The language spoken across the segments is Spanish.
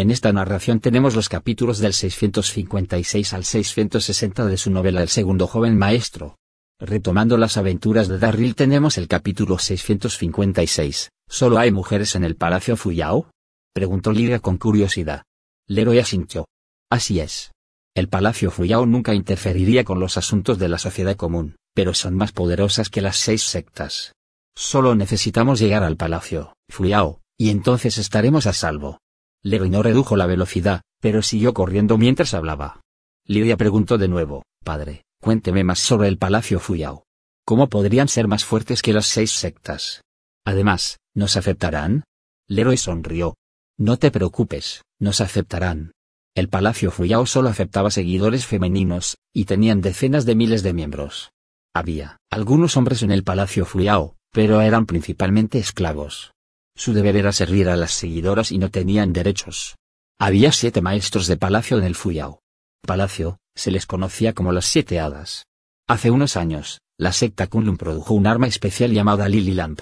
En esta narración tenemos los capítulos del 656 al 660 de su novela El segundo joven maestro. Retomando las aventuras de Darryl tenemos el capítulo 656. ¿Solo hay mujeres en el Palacio Fuyao? Preguntó Lidia con curiosidad. Leroy asintió. Así es. El Palacio Fuyao nunca interferiría con los asuntos de la sociedad común, pero son más poderosas que las seis sectas. Solo necesitamos llegar al Palacio Fuyao, y entonces estaremos a salvo. No redujo la velocidad, pero siguió corriendo mientras hablaba. Lidia preguntó de nuevo, Padre, cuénteme más sobre el Palacio Fuyao. ¿Cómo podrían ser más fuertes que las seis sectas? Además, ¿nos aceptarán? Leroy sonrió. No te preocupes, nos aceptarán. El Palacio Fuyao solo aceptaba seguidores femeninos, y tenían decenas de miles de miembros. Había algunos hombres en el Palacio Fuyao, pero eran principalmente esclavos. Su deber era servir a las seguidoras y no tenían derechos. Había siete maestros de palacio en el Fuyao. Palacio, se les conocía como las siete hadas. Hace unos años, la secta Kunlun produjo un arma especial llamada Lily Lamp.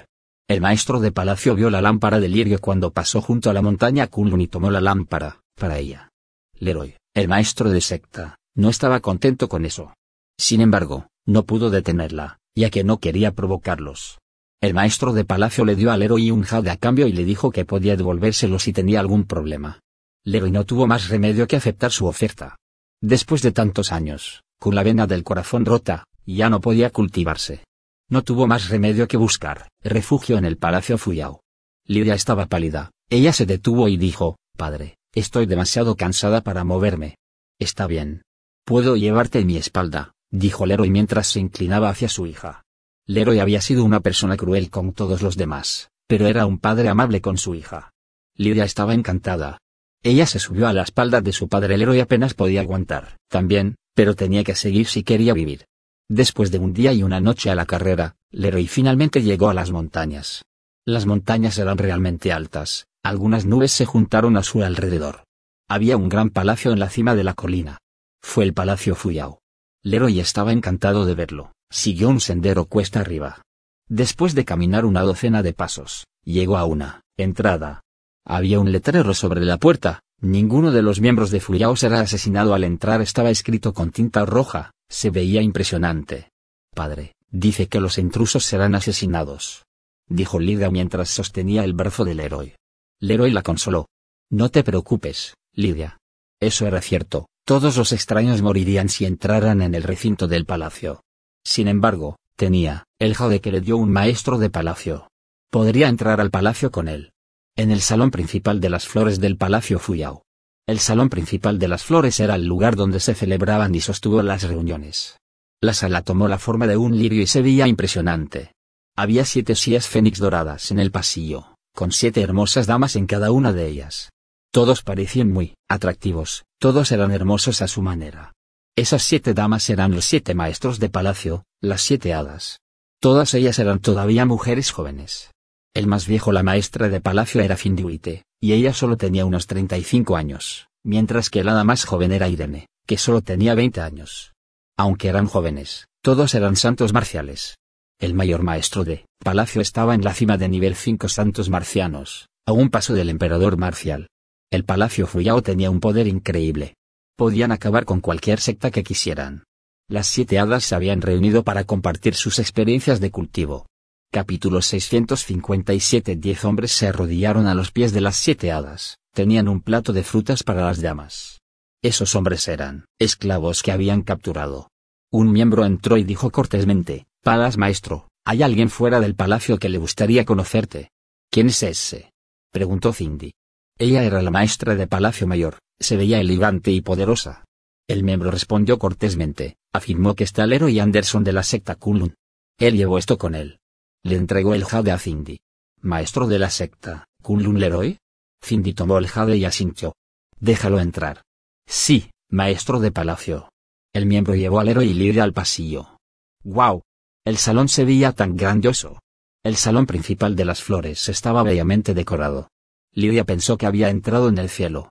El maestro de palacio vio la lámpara de lirio cuando pasó junto a la montaña Kunlun y tomó la lámpara, para ella. Leroy, el maestro de secta, no estaba contento con eso. Sin embargo, no pudo detenerla, ya que no quería provocarlos. El maestro de palacio le dio al Leroy un jade a cambio y le dijo que podía devolvérselo si tenía algún problema. Leroy no tuvo más remedio que aceptar su oferta. Después de tantos años, con la vena del corazón rota, ya no podía cultivarse. No tuvo más remedio que buscar refugio en el palacio Fuyao. Lidia estaba pálida, ella se detuvo y dijo, Padre, estoy demasiado cansada para moverme. Está bien. Puedo llevarte en mi espalda, dijo Leroy mientras se inclinaba hacia su hija. Leroy había sido una persona cruel con todos los demás, pero era un padre amable con su hija. Lidia estaba encantada. Ella se subió a la espalda de su padre Leroy apenas podía aguantar, también, pero tenía que seguir si quería vivir. Después de un día y una noche a la carrera, Leroy finalmente llegó a las montañas. Las montañas eran realmente altas, algunas nubes se juntaron a su alrededor. Había un gran palacio en la cima de la colina. Fue el Palacio Fuyao. Leroy estaba encantado de verlo. Siguió un sendero cuesta arriba. Después de caminar una docena de pasos, llegó a una entrada. Había un letrero sobre la puerta, ninguno de los miembros de Fuyao será asesinado al entrar estaba escrito con tinta roja, se veía impresionante. Padre, dice que los intrusos serán asesinados. Dijo Lidia mientras sostenía el brazo del héroe. Leroy la consoló. No te preocupes, Lidia. Eso era cierto, todos los extraños morirían si entraran en el recinto del palacio. Sin embargo, tenía el jade que le dio un maestro de palacio. Podría entrar al palacio con él. En el salón principal de las flores del palacio Fuyao. El salón principal de las flores era el lugar donde se celebraban y sostuvo las reuniones. La sala tomó la forma de un lirio y se veía impresionante. Había siete sillas fénix doradas en el pasillo, con siete hermosas damas en cada una de ellas. Todos parecían muy atractivos, todos eran hermosos a su manera. Esas siete damas eran los siete maestros de palacio, las siete hadas. Todas ellas eran todavía mujeres jóvenes. El más viejo la maestra de palacio era Finduite, y ella solo tenía unos 35 años, mientras que la hada más joven era Irene, que solo tenía 20 años. Aunque eran jóvenes, todos eran santos marciales. El mayor maestro de palacio estaba en la cima de nivel 5 santos marcianos, a un paso del emperador marcial. El palacio Fuyao tenía un poder increíble, podían acabar con cualquier secta que quisieran. Las siete hadas se habían reunido para compartir sus experiencias de cultivo. Capítulo 657 Diez hombres se arrodillaron a los pies de las siete hadas, tenían un plato de frutas para las llamas. Esos hombres eran esclavos que habían capturado. Un miembro entró y dijo cortésmente, Palas maestro, hay alguien fuera del palacio que le gustaría conocerte. ¿Quién es ese? preguntó Cindy. Ella era la maestra de Palacio Mayor, se veía elegante y poderosa. El miembro respondió cortésmente, afirmó que está Lero y Anderson de la secta Kulun. Él llevó esto con él. Le entregó el jade a Cindy. Maestro de la secta, Kunlun Leroy. Cindy tomó el jade y asintió. Déjalo entrar. Sí, maestro de palacio. El miembro llevó a Leroy y Lidia al pasillo. ¡Guau! El salón se veía tan grandioso. El salón principal de las flores estaba bellamente decorado. Lidia pensó que había entrado en el cielo,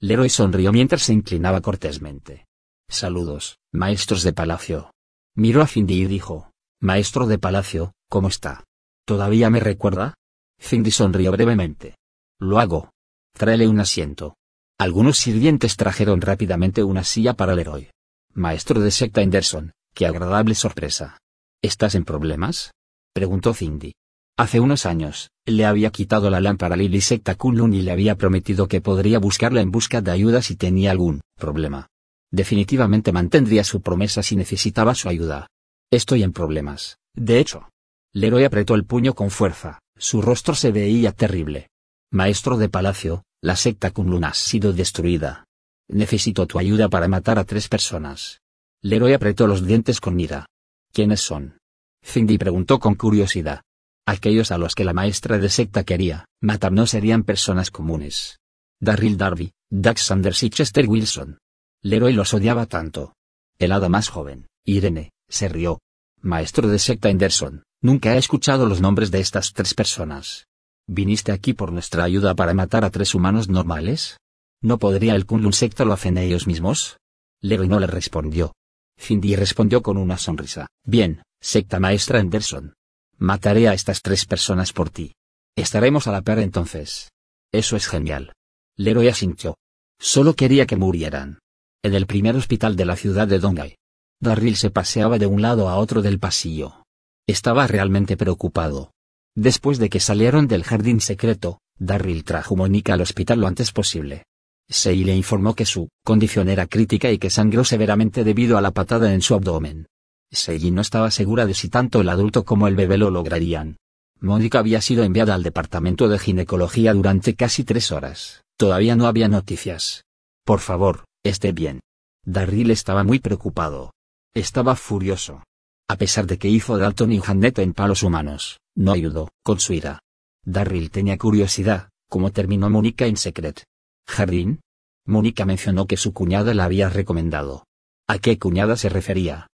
Leroy sonrió mientras se inclinaba cortésmente. Saludos, maestros de palacio. Miró a Cindy y dijo, Maestro de palacio, ¿cómo está? ¿Todavía me recuerda? Cindy sonrió brevemente. Lo hago. Tráele un asiento. Algunos sirvientes trajeron rápidamente una silla para Leroy. Maestro de secta Anderson, qué agradable sorpresa. ¿Estás en problemas? preguntó Cindy. Hace unos años, le había quitado la lámpara Lily Secta Kunlun y le había prometido que podría buscarla en busca de ayuda si tenía algún problema. Definitivamente mantendría su promesa si necesitaba su ayuda. Estoy en problemas, de hecho. Leroy apretó el puño con fuerza, su rostro se veía terrible. Maestro de palacio, la secta Kunlun ha sido destruida. Necesito tu ayuda para matar a tres personas. Leroy apretó los dientes con ira. ¿Quiénes son? Cindy preguntó con curiosidad. Aquellos a los que la maestra de secta quería matar no serían personas comunes. Darryl Darby, Dax Sanders y Chester Wilson. Leroy los odiaba tanto. El hada más joven, Irene, se rió. Maestro de secta Anderson, nunca he escuchado los nombres de estas tres personas. ¿Viniste aquí por nuestra ayuda para matar a tres humanos normales? ¿No podría el Kunlun secta lo hacen ellos mismos? Leroy no le respondió. Cindy respondió con una sonrisa. Bien, secta maestra Anderson, Mataré a estas tres personas por ti. Estaremos a la par entonces. Eso es genial. Leroy asintió. Solo quería que murieran. En el primer hospital de la ciudad de Dongai. Darryl se paseaba de un lado a otro del pasillo. Estaba realmente preocupado. Después de que salieron del jardín secreto, Darryl trajo Mónica al hospital lo antes posible. Sei le informó que su condición era crítica y que sangró severamente debido a la patada en su abdomen. Seiji no estaba segura de si tanto el adulto como el bebé lo lograrían. Mónica había sido enviada al departamento de ginecología durante casi tres horas. Todavía no había noticias. Por favor, esté bien. Darryl estaba muy preocupado. Estaba furioso. A pesar de que hizo Dalton y Janet en palos humanos, no ayudó, con su ira. Darryl tenía curiosidad, ¿cómo terminó Mónica en secret? ¿Jardín? Mónica mencionó que su cuñada la había recomendado. ¿A qué cuñada se refería?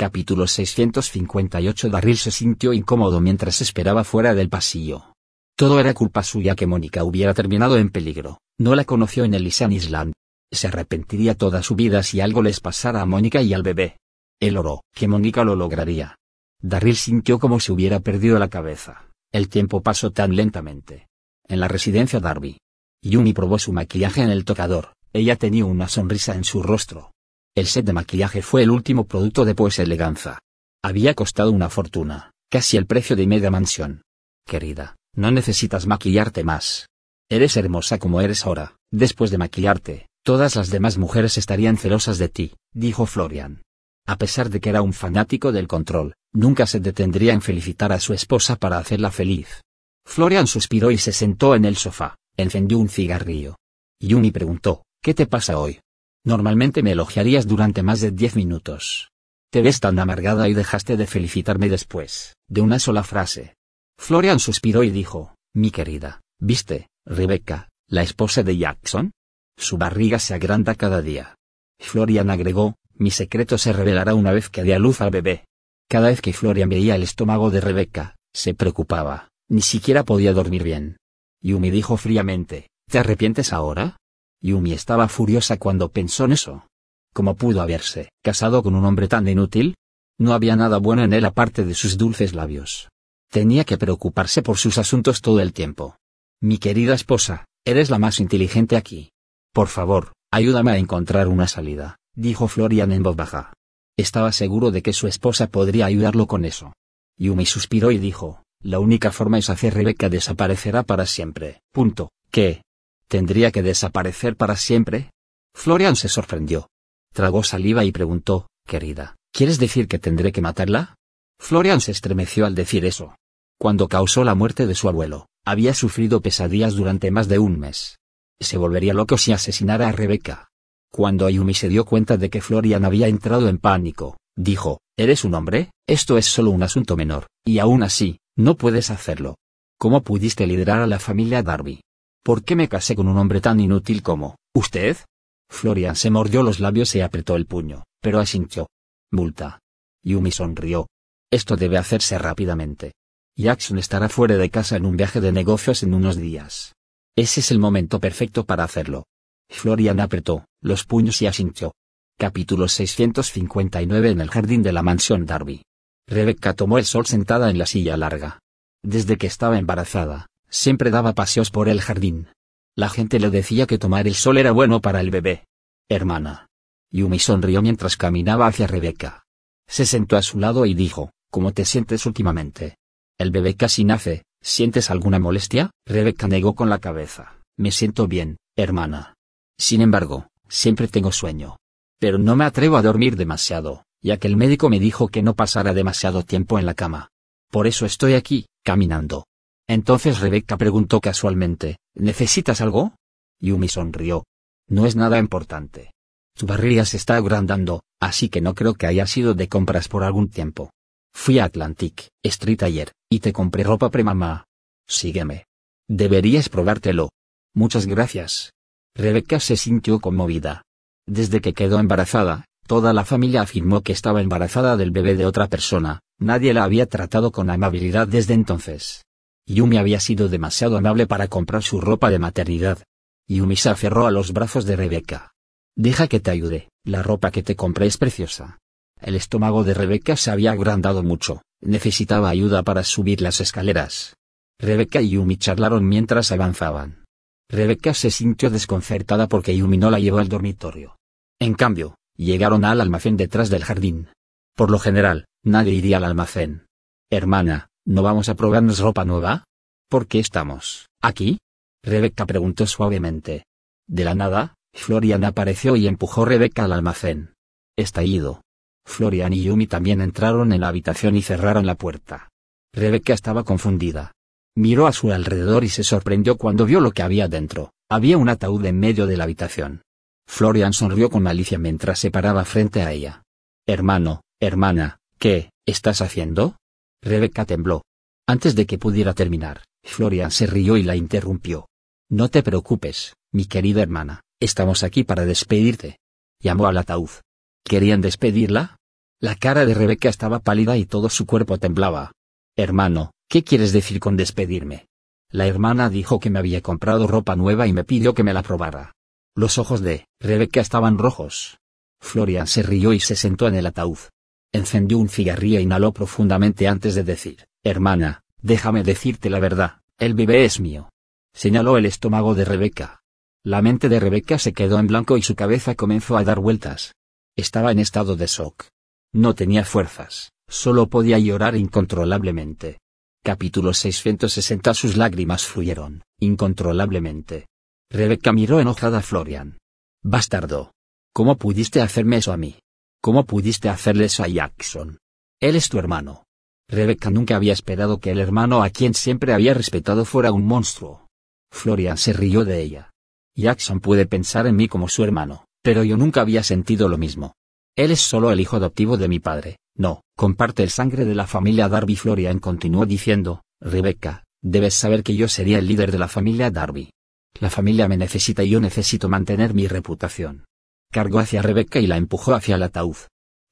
Capítulo 658 Darryl se sintió incómodo mientras esperaba fuera del pasillo. Todo era culpa suya que Mónica hubiera terminado en peligro, no la conoció en Elisan Island. Se arrepentiría toda su vida si algo les pasara a Mónica y al bebé. Él oró, que Mónica lo lograría. Darryl sintió como si hubiera perdido la cabeza. El tiempo pasó tan lentamente. En la residencia Darby. Yumi probó su maquillaje en el tocador, ella tenía una sonrisa en su rostro. El set de maquillaje fue el último producto de Pues Eleganza. Había costado una fortuna, casi el precio de media mansión. Querida, no necesitas maquillarte más. Eres hermosa como eres ahora, después de maquillarte, todas las demás mujeres estarían celosas de ti, dijo Florian. A pesar de que era un fanático del control, nunca se detendría en felicitar a su esposa para hacerla feliz. Florian suspiró y se sentó en el sofá, encendió un cigarrillo. Yumi preguntó, ¿qué te pasa hoy? Normalmente me elogiarías durante más de diez minutos. Te ves tan amargada y dejaste de felicitarme después, de una sola frase. Florian suspiró y dijo, mi querida, ¿viste, Rebecca, la esposa de Jackson? Su barriga se agranda cada día. Florian agregó, mi secreto se revelará una vez que dé a luz al bebé. Cada vez que Florian veía el estómago de Rebecca, se preocupaba, ni siquiera podía dormir bien. Yumi dijo fríamente, ¿te arrepientes ahora? Yumi estaba furiosa cuando pensó en eso. ¿Cómo pudo haberse casado con un hombre tan inútil? No había nada bueno en él aparte de sus dulces labios. Tenía que preocuparse por sus asuntos todo el tiempo. Mi querida esposa, eres la más inteligente aquí. Por favor, ayúdame a encontrar una salida, dijo Florian en voz baja. Estaba seguro de que su esposa podría ayudarlo con eso. Yumi suspiró y dijo, la única forma es hacer Rebeca desaparecerá para siempre. Punto. ¿Qué? ¿Tendría que desaparecer para siempre? Florian se sorprendió. Tragó saliva y preguntó, querida, ¿quieres decir que tendré que matarla? Florian se estremeció al decir eso. Cuando causó la muerte de su abuelo, había sufrido pesadillas durante más de un mes. Se volvería loco si asesinara a Rebeca. Cuando Ayumi se dio cuenta de que Florian había entrado en pánico, dijo, ¿Eres un hombre? Esto es solo un asunto menor, y aún así, no puedes hacerlo. ¿Cómo pudiste liderar a la familia Darby? ¿Por qué me casé con un hombre tan inútil como, usted? Florian se mordió los labios y apretó el puño, pero asintió. Multa. Yumi sonrió. Esto debe hacerse rápidamente. Jackson estará fuera de casa en un viaje de negocios en unos días. Ese es el momento perfecto para hacerlo. Florian apretó los puños y asintió. Capítulo 659 En el jardín de la mansión Darby. Rebecca tomó el sol sentada en la silla larga. Desde que estaba embarazada, siempre daba paseos por el jardín. La gente le decía que tomar el sol era bueno para el bebé. Hermana. Yumi sonrió mientras caminaba hacia Rebeca. Se sentó a su lado y dijo, ¿cómo te sientes últimamente? El bebé casi nace, ¿sientes alguna molestia? Rebeca negó con la cabeza. Me siento bien, hermana. Sin embargo, siempre tengo sueño. Pero no me atrevo a dormir demasiado, ya que el médico me dijo que no pasara demasiado tiempo en la cama. Por eso estoy aquí, caminando. Entonces Rebeca preguntó casualmente, ¿necesitas algo? Yumi sonrió. No es nada importante. Tu barriga se está agrandando, así que no creo que haya sido de compras por algún tiempo. Fui a Atlantic Street ayer, y te compré ropa premamá. Sígueme. Deberías probártelo. Muchas gracias. Rebeca se sintió conmovida. Desde que quedó embarazada, toda la familia afirmó que estaba embarazada del bebé de otra persona, nadie la había tratado con amabilidad desde entonces. Yumi había sido demasiado amable para comprar su ropa de maternidad. Yumi se aferró a los brazos de Rebeca. Deja que te ayude, la ropa que te compré es preciosa. El estómago de Rebeca se había agrandado mucho, necesitaba ayuda para subir las escaleras. Rebeca y Yumi charlaron mientras avanzaban. Rebeca se sintió desconcertada porque Yumi no la llevó al dormitorio. En cambio, llegaron al almacén detrás del jardín. Por lo general, nadie iría al almacén. Hermana, ¿No vamos a probarnos ropa nueva? ¿Por qué estamos aquí? Rebeca preguntó suavemente. De la nada, Florian apareció y empujó Rebeca al almacén. Está ido. Florian y Yumi también entraron en la habitación y cerraron la puerta. Rebeca estaba confundida. Miró a su alrededor y se sorprendió cuando vio lo que había dentro. Había un ataúd en medio de la habitación. Florian sonrió con malicia mientras se paraba frente a ella. Hermano, hermana, ¿qué estás haciendo? Rebeca tembló. Antes de que pudiera terminar, Florian se rió y la interrumpió. No te preocupes, mi querida hermana, estamos aquí para despedirte. Llamó al ataúd. ¿Querían despedirla? La cara de Rebeca estaba pálida y todo su cuerpo temblaba. Hermano, ¿qué quieres decir con despedirme? La hermana dijo que me había comprado ropa nueva y me pidió que me la probara. Los ojos de Rebeca estaban rojos. Florian se rió y se sentó en el ataúd. Encendió un cigarrillo e inhaló profundamente antes de decir, Hermana, déjame decirte la verdad, el bebé es mío. Señaló el estómago de Rebeca. La mente de Rebeca se quedó en blanco y su cabeza comenzó a dar vueltas. Estaba en estado de shock. No tenía fuerzas, solo podía llorar incontrolablemente. Capítulo 660 Sus lágrimas fluyeron, incontrolablemente. Rebeca miró enojada a Florian. Bastardo. ¿Cómo pudiste hacerme eso a mí? ¿Cómo pudiste hacerle eso a Jackson? Él es tu hermano. Rebecca nunca había esperado que el hermano a quien siempre había respetado fuera un monstruo. Florian se rió de ella. Jackson puede pensar en mí como su hermano, pero yo nunca había sentido lo mismo. Él es solo el hijo adoptivo de mi padre, no, comparte el sangre de la familia Darby. Florian continuó diciendo, Rebecca, debes saber que yo sería el líder de la familia Darby. La familia me necesita y yo necesito mantener mi reputación cargó hacia Rebeca y la empujó hacia el ataúd.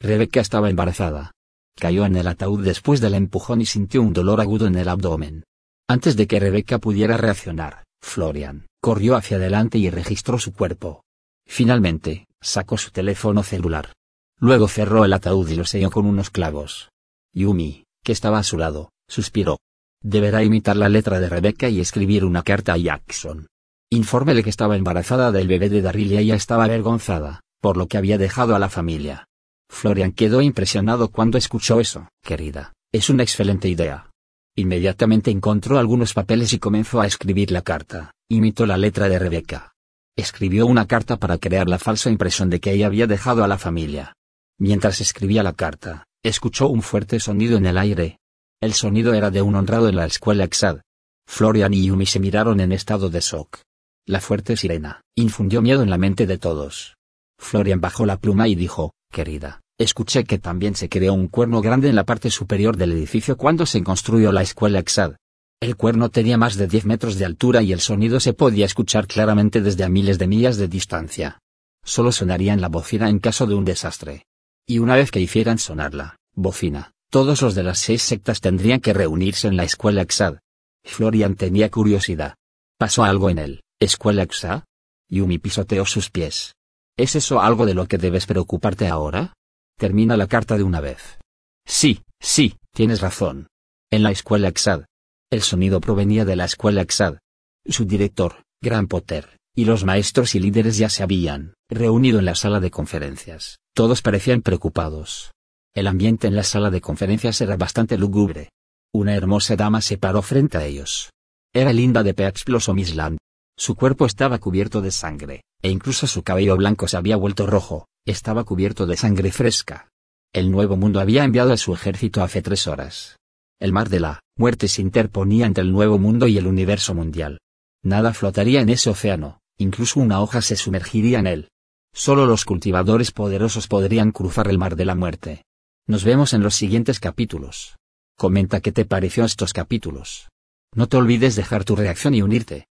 Rebeca estaba embarazada. Cayó en el ataúd después del empujón y sintió un dolor agudo en el abdomen. Antes de que Rebeca pudiera reaccionar, Florian corrió hacia adelante y registró su cuerpo. Finalmente, sacó su teléfono celular. Luego cerró el ataúd y lo selló con unos clavos. Yumi, que estaba a su lado, suspiró. Deberá imitar la letra de Rebeca y escribir una carta a Jackson. Infórmele que estaba embarazada del bebé de Darryl y ella estaba avergonzada, por lo que había dejado a la familia. Florian quedó impresionado cuando escuchó eso. Querida, es una excelente idea. Inmediatamente encontró algunos papeles y comenzó a escribir la carta. Imitó la letra de Rebeca. Escribió una carta para crear la falsa impresión de que ella había dejado a la familia. Mientras escribía la carta, escuchó un fuerte sonido en el aire. El sonido era de un honrado en la escuela Exad. Florian y Yumi se miraron en estado de shock. La fuerte sirena infundió miedo en la mente de todos. Florian bajó la pluma y dijo, querida, escuché que también se creó un cuerno grande en la parte superior del edificio cuando se construyó la escuela Exad. El cuerno tenía más de 10 metros de altura y el sonido se podía escuchar claramente desde a miles de millas de distancia. Solo sonaría en la bocina en caso de un desastre. Y una vez que hicieran sonar la bocina, todos los de las seis sectas tendrían que reunirse en la escuela Exad. Florian tenía curiosidad. ¿Pasó algo en él, escuela Exad? Yumi pisoteó sus pies. ¿Es eso algo de lo que debes preocuparte ahora? Termina la carta de una vez. Sí, sí, tienes razón. En la escuela Exad, el sonido provenía de la escuela Exad. Su director, Gran Potter, y los maestros y líderes ya se habían reunido en la sala de conferencias. Todos parecían preocupados. El ambiente en la sala de conferencias era bastante lúgubre. Una hermosa dama se paró frente a ellos. Era Linda de Island. Su cuerpo estaba cubierto de sangre, e incluso su cabello blanco se había vuelto rojo, estaba cubierto de sangre fresca. El Nuevo Mundo había enviado a su ejército hace tres horas. El mar de la muerte se interponía entre el nuevo mundo y el universo mundial. Nada flotaría en ese océano, incluso una hoja se sumergiría en él. Solo los cultivadores poderosos podrían cruzar el mar de la muerte. Nos vemos en los siguientes capítulos. Comenta qué te pareció estos capítulos. No te olvides dejar tu reacción y unirte.